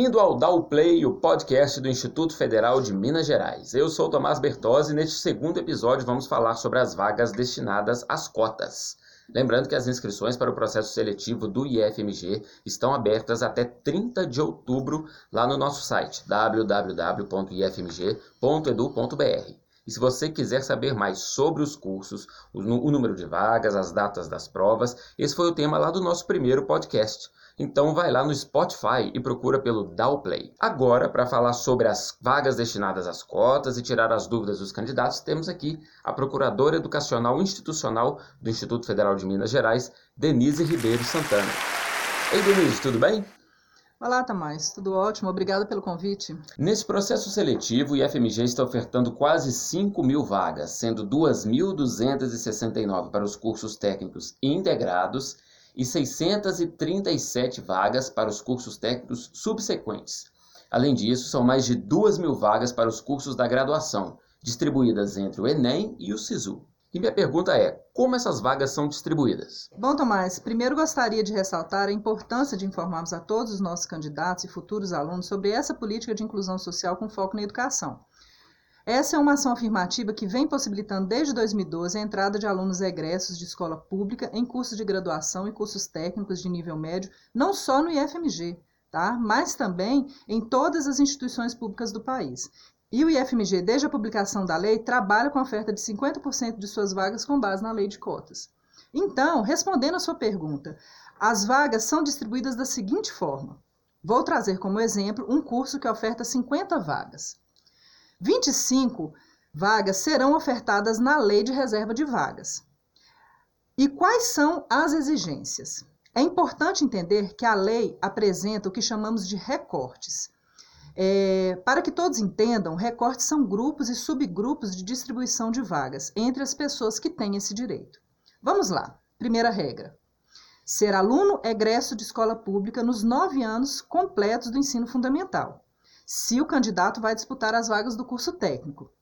Bem-vindo ao Dow Play, o podcast do Instituto Federal de Minas Gerais. Eu sou Tomás Bertozzi e neste segundo episódio vamos falar sobre as vagas destinadas às cotas. Lembrando que as inscrições para o processo seletivo do IFMG estão abertas até 30 de outubro lá no nosso site www.ifmg.edu.br. E se você quiser saber mais sobre os cursos, o número de vagas, as datas das provas, esse foi o tema lá do nosso primeiro podcast. Então vai lá no Spotify e procura pelo Dowplay. Agora, para falar sobre as vagas destinadas às cotas e tirar as dúvidas dos candidatos, temos aqui a Procuradora Educacional Institucional do Instituto Federal de Minas Gerais, Denise Ribeiro Santana. Ei, Denise, tudo bem? Olá, Tamás. Tudo ótimo. Obrigada pelo convite. Nesse processo seletivo, o IFMG está ofertando quase 5 mil vagas, sendo 2.269 para os cursos técnicos integrados e 637 vagas para os cursos técnicos subsequentes. Além disso, são mais de 2 mil vagas para os cursos da graduação, distribuídas entre o Enem e o SISU. E minha pergunta é: como essas vagas são distribuídas? Bom, Tomás, primeiro gostaria de ressaltar a importância de informarmos a todos os nossos candidatos e futuros alunos sobre essa política de inclusão social com foco na educação. Essa é uma ação afirmativa que vem possibilitando desde 2012 a entrada de alunos egressos de escola pública em cursos de graduação e cursos técnicos de nível médio, não só no IFMG, tá? mas também em todas as instituições públicas do país. E o IFMG, desde a publicação da lei, trabalha com a oferta de 50% de suas vagas com base na lei de cotas. Então, respondendo a sua pergunta, as vagas são distribuídas da seguinte forma. Vou trazer como exemplo um curso que oferta 50 vagas. 25 vagas serão ofertadas na Lei de Reserva de Vagas. E quais são as exigências? É importante entender que a lei apresenta o que chamamos de recortes. É, para que todos entendam, recortes são grupos e subgrupos de distribuição de vagas entre as pessoas que têm esse direito. Vamos lá. Primeira regra: ser aluno egresso de escola pública nos nove anos completos do ensino fundamental se o candidato vai disputar as vagas do curso técnico.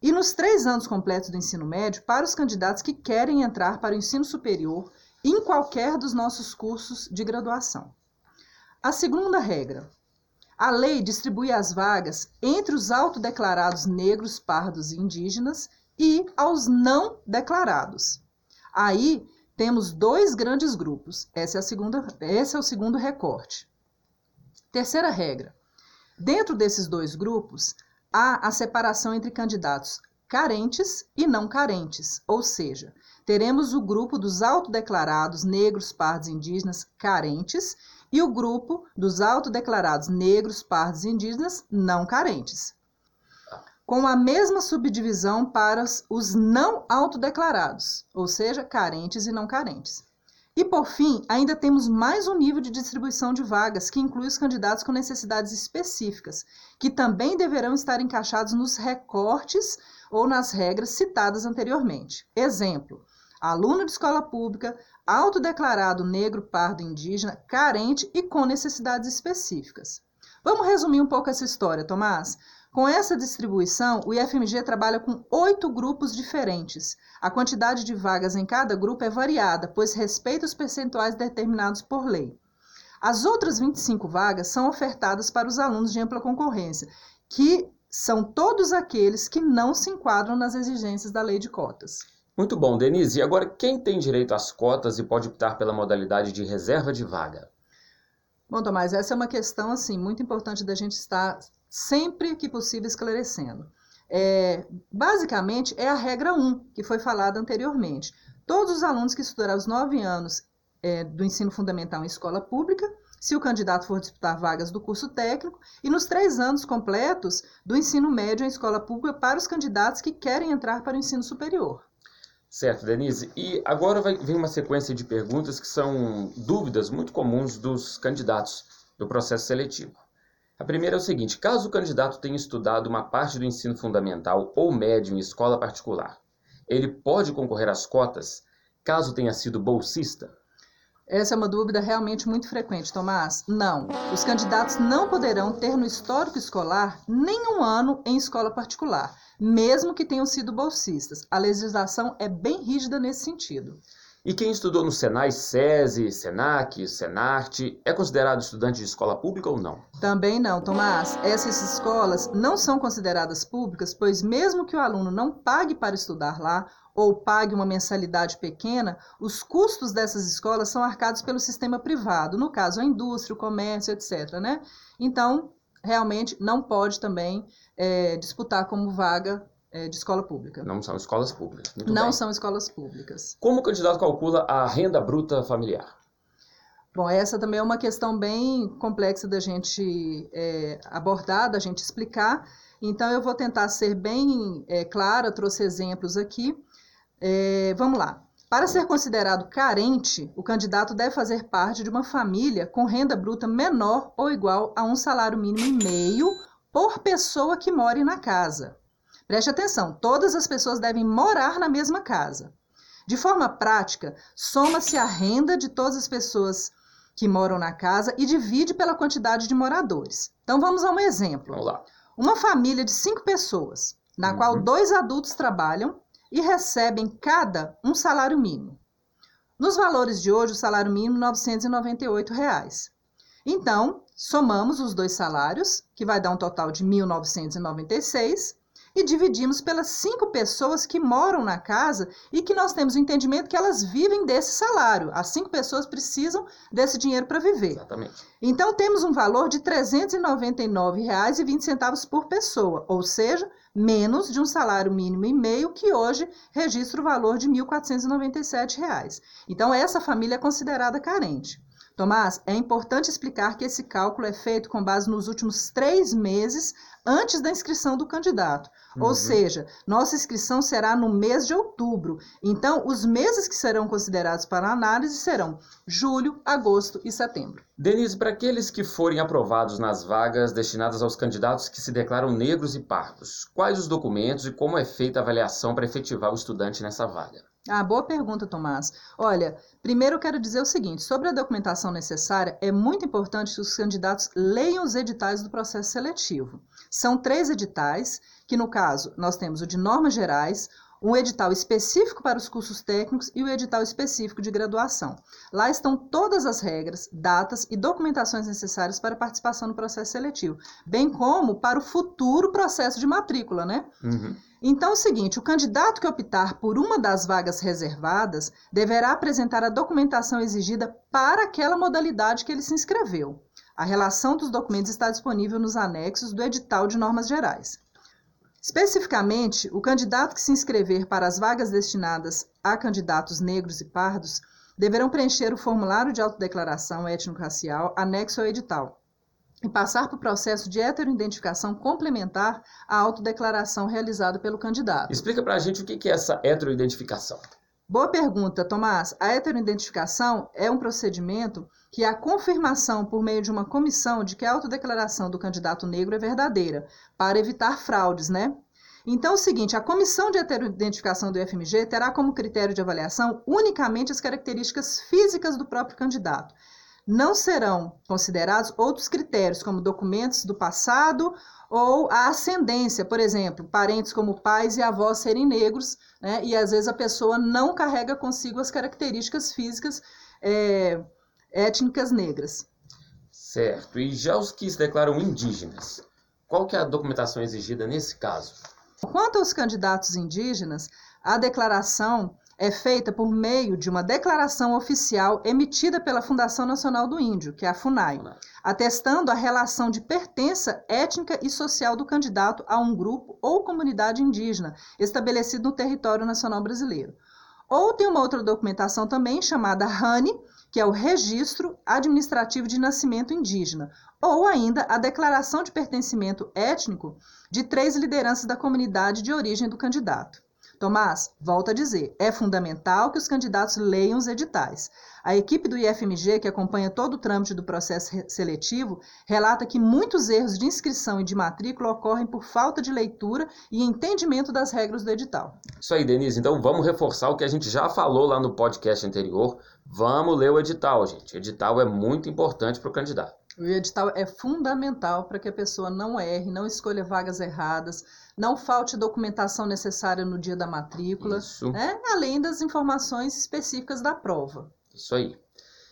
E nos três anos completos do ensino médio, para os candidatos que querem entrar para o ensino superior em qualquer dos nossos cursos de graduação. A segunda regra. A lei distribui as vagas entre os autodeclarados negros, pardos e indígenas e aos não declarados. Aí temos dois grandes grupos. Essa é a segunda, esse é o segundo recorte. Terceira regra. Dentro desses dois grupos, há a separação entre candidatos carentes e não carentes, ou seja, teremos o grupo dos autodeclarados negros, pardos e indígenas carentes e o grupo dos autodeclarados negros, pardos e indígenas não carentes. Com a mesma subdivisão para os não autodeclarados, ou seja, carentes e não carentes. E por fim, ainda temos mais um nível de distribuição de vagas que inclui os candidatos com necessidades específicas, que também deverão estar encaixados nos recortes ou nas regras citadas anteriormente. Exemplo: aluno de escola pública, autodeclarado negro, pardo, indígena, carente e com necessidades específicas. Vamos resumir um pouco essa história, Tomás? Com essa distribuição, o IFMG trabalha com oito grupos diferentes. A quantidade de vagas em cada grupo é variada, pois respeita os percentuais determinados por lei. As outras 25 vagas são ofertadas para os alunos de ampla concorrência, que são todos aqueles que não se enquadram nas exigências da lei de cotas. Muito bom, Denise. E agora, quem tem direito às cotas e pode optar pela modalidade de reserva de vaga? Bom, Tomás, essa é uma questão assim muito importante da gente estar sempre que possível esclarecendo. É, basicamente, é a regra 1, que foi falada anteriormente. Todos os alunos que estudarão os nove anos é, do ensino fundamental em escola pública, se o candidato for disputar vagas do curso técnico, e nos três anos completos do ensino médio em escola pública para os candidatos que querem entrar para o ensino superior. Certo, Denise. E agora vai, vem uma sequência de perguntas que são dúvidas muito comuns dos candidatos do processo seletivo. A primeira é o seguinte: caso o candidato tenha estudado uma parte do ensino fundamental ou médio em escola particular, ele pode concorrer às cotas caso tenha sido bolsista? Essa é uma dúvida realmente muito frequente, Tomás. Não, os candidatos não poderão ter no histórico escolar nenhum ano em escola particular, mesmo que tenham sido bolsistas. A legislação é bem rígida nesse sentido. E quem estudou no Senai, SESI, SENAC, SENARTE, é considerado estudante de escola pública ou não? Também não, Tomás. Essas escolas não são consideradas públicas, pois mesmo que o aluno não pague para estudar lá ou pague uma mensalidade pequena, os custos dessas escolas são arcados pelo sistema privado, no caso a indústria, o comércio, etc. Né? Então, realmente não pode também é, disputar como vaga é, de escola pública. Não são escolas públicas. Muito Não bem. são escolas públicas. Como o candidato calcula a renda bruta familiar? Bom, essa também é uma questão bem complexa da gente é, abordar, da gente explicar. Então, eu vou tentar ser bem é, clara, trouxe exemplos aqui. É, vamos lá. Para ser considerado carente, o candidato deve fazer parte de uma família com renda bruta menor ou igual a um salário mínimo e meio por pessoa que more na casa. Preste atenção, todas as pessoas devem morar na mesma casa. De forma prática, soma-se a renda de todas as pessoas que moram na casa e divide pela quantidade de moradores. Então vamos a um exemplo. Vamos lá. Uma família de cinco pessoas, na Uhum. qual dois adultos trabalham e recebem cada um salário mínimo. Nos valores de hoje, o salário mínimo 998 reais. Então, somamos os dois salários, que vai dar um total de R$ 1.996, e dividimos pelas cinco pessoas que moram na casa e que nós temos o entendimento que elas vivem desse salário. As cinco pessoas precisam desse dinheiro para viver. Exatamente. Então temos um valor de R$ 399,20 por pessoa, ou seja, menos de um salário mínimo e meio que hoje registra o valor de R$ 1.497. Então essa família é considerada carente. Tomás, é importante explicar que esse cálculo é feito com base nos últimos três meses antes da inscrição do candidato. Ou Uhum. seja, nossa inscrição será no mês de outubro. Então, os meses que serão considerados para análise serão julho, agosto e setembro. Denise, para aqueles que forem aprovados nas vagas destinadas aos candidatos que se declaram negros e pardos, quais os documentos e como é feita a avaliação para efetivar o estudante nessa vaga? Ah, boa pergunta, Tomás. Olha, primeiro eu quero dizer o seguinte: sobre a documentação necessária, é muito importante que os candidatos leiam os editais do processo seletivo. São três editais, que no caso nós temos o de normas gerais, um edital específico para os cursos técnicos e o edital específico de graduação. Lá estão todas as regras, datas e documentações necessárias para participação no processo seletivo, bem como para o futuro processo de matrícula, né? Uhum. Então é o seguinte: o candidato que optar por uma das vagas reservadas deverá apresentar a documentação exigida para aquela modalidade que ele se inscreveu. A relação dos documentos está disponível nos anexos do edital de normas gerais. Especificamente, o candidato que se inscrever para as vagas destinadas a candidatos negros e pardos deverão preencher o formulário de autodeclaração étnico-racial anexo ao edital e passar o processo de heteroidentificação complementar à autodeclaração realizada pelo candidato. Explica para a gente o que é essa heteroidentificação. Boa pergunta, Tomás. A heteroidentificação é um procedimento que é a confirmação por meio de uma comissão de que a autodeclaração do candidato negro é verdadeira, para evitar fraudes, né? Então, é o seguinte, a comissão de heteroidentificação do FMG terá como critério de avaliação unicamente as características físicas do próprio candidato. Não serão considerados outros critérios, como documentos do passado ou a ascendência, por exemplo, parentes como pais e avós serem negros, né? E às vezes a pessoa não carrega consigo as características físicas é, étnicas negras. Certo. E já os que se declaram indígenas, qual que é a documentação exigida nesse caso? Quanto aos candidatos indígenas, a declaração é feita por meio de uma declaração oficial emitida pela Fundação Nacional do Índio, que é a FUNAI, atestando a relação de pertença étnica e social do candidato a um grupo ou comunidade indígena estabelecido no território nacional brasileiro. Ou tem uma outra documentação também chamada RANI, que é o Registro Administrativo de Nascimento Indígena, ou ainda a declaração de pertencimento étnico de três lideranças da comunidade de origem do candidato. Tomás, volto a dizer, é fundamental que os candidatos leiam os editais. A equipe do IFMG, que acompanha todo o trâmite do processo seletivo, relata que muitos erros de inscrição e de matrícula ocorrem por falta de leitura e entendimento das regras do edital. Isso aí, Denise. Então vamos reforçar o que a gente já falou lá no podcast anterior. Vamos ler o edital, gente. O edital é muito importante para o candidato. O edital é fundamental para que a pessoa não erre, não escolha vagas erradas, Não falte documentação necessária no dia da matrícula, né? além das informações específicas da prova. Isso aí.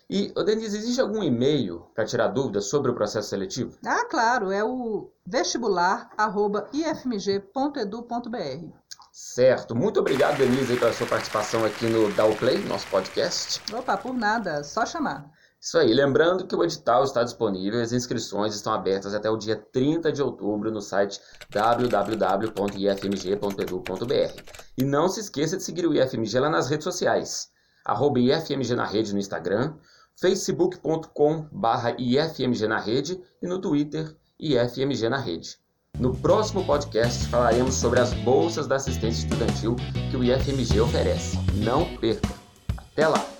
E, Denise, existe algum e-mail para tirar dúvidas sobre o processo seletivo? Ah, claro, é o vestibular.ifmg.edu.br. Certo. Muito obrigado, Denise, pela sua participação aqui no Dow Play, nosso podcast. Opa, por nada, só chamar. Isso aí. Lembrando que o edital está disponível, as inscrições estão abertas até o dia 30 de outubro no site www.ifmg.edu.br. E não se esqueça de seguir o IFMG lá nas redes sociais. Arroba IFMG na rede no Instagram, facebook.com IFMG na rede e no Twitter IFMG na rede. No próximo podcast falaremos sobre as bolsas da assistência estudantil que o IFMG oferece. Não perca! Até lá!